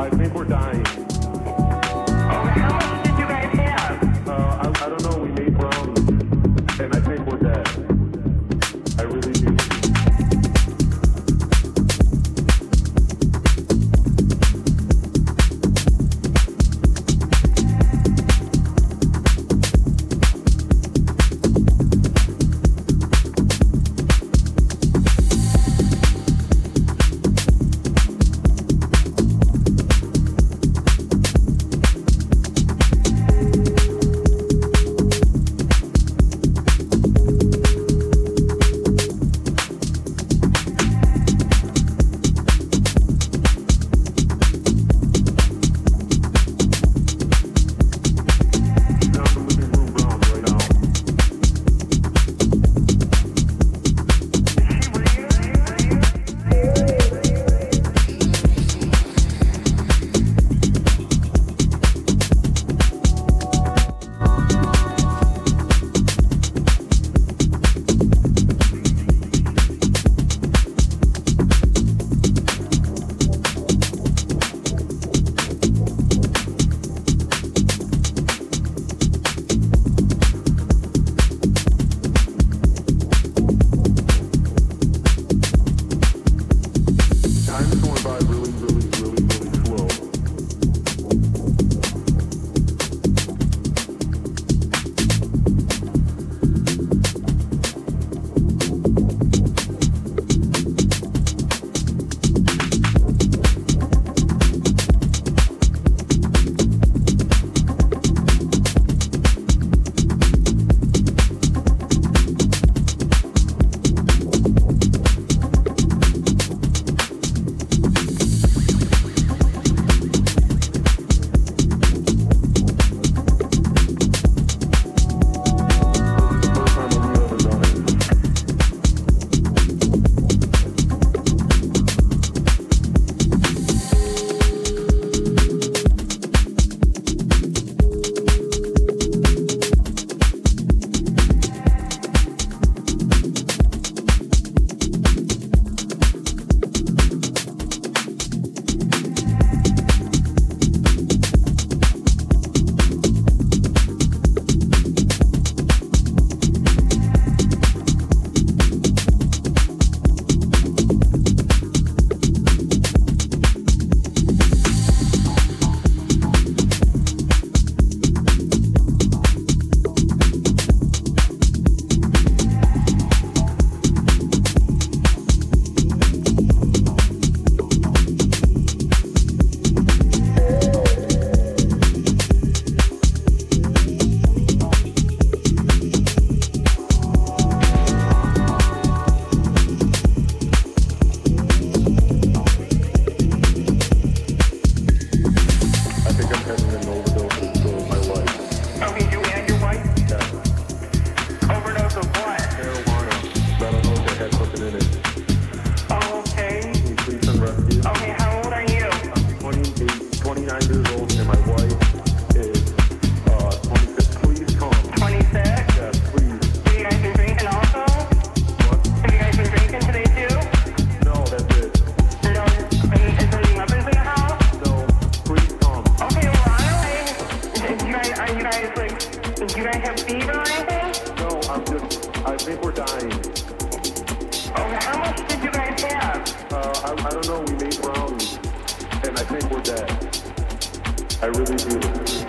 I think we're dying. I really do.